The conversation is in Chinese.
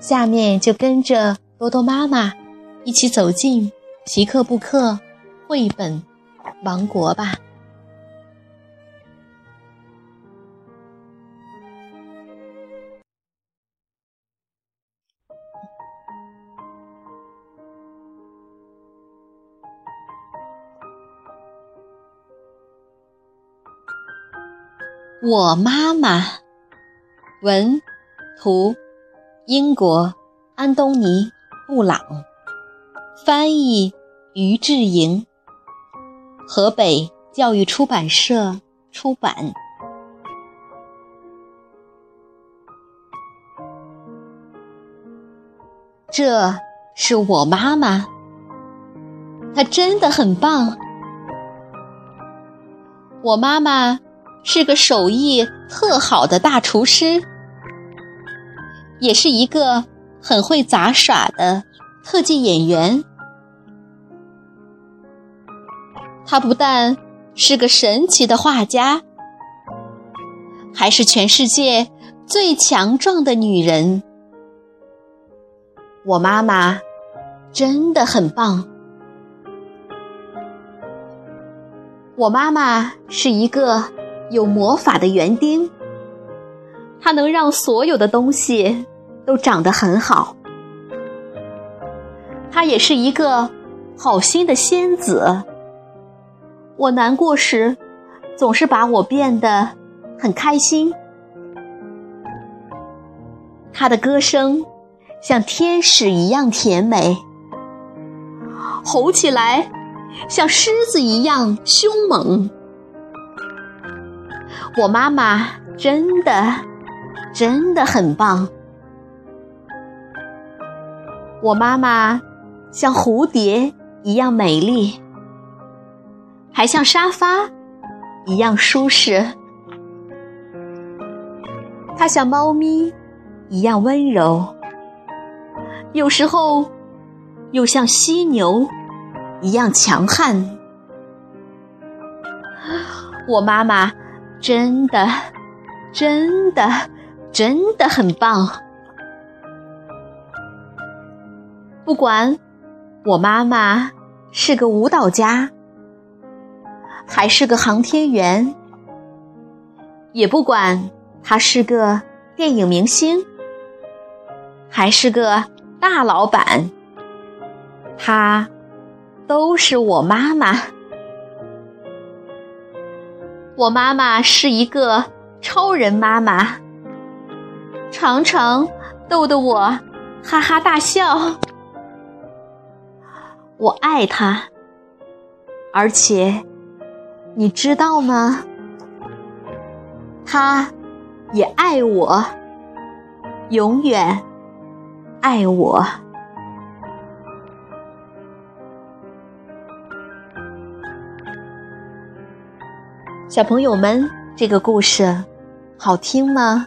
下面就跟着多多妈妈一起走进皮克布克绘本王国吧。我妈妈，文，图。英国安东尼·布朗翻译，于志莹，河北教育出版社出版。这是我妈妈，她真的很棒。我妈妈是个手艺特好的大厨师。也是一个很会杂耍的特技演员。她不但是个神奇的画家，还是全世界最强壮的女人。我妈妈真的很棒。我妈妈是一个有魔法的园丁。它能让所有的东西都长得很好。她也是一个好心的仙子。我难过时，总是把我变得很开心。她的歌声像天使一样甜美，吼起来像狮子一样凶猛。我妈妈真的。真的很棒。我妈妈像蝴蝶一样美丽，还像沙发一样舒适。她像猫咪一样温柔，有时候又像犀牛一样强悍。我妈妈真的，真的。真的很棒。不管我妈妈是个舞蹈家，还是个航天员，也不管她是个电影明星，还是个大老板，她都是我妈妈。我妈妈是一个超人妈妈。常常逗得我哈哈大笑，我爱他，而且你知道吗？他也爱我，永远爱我。小朋友们，这个故事好听吗？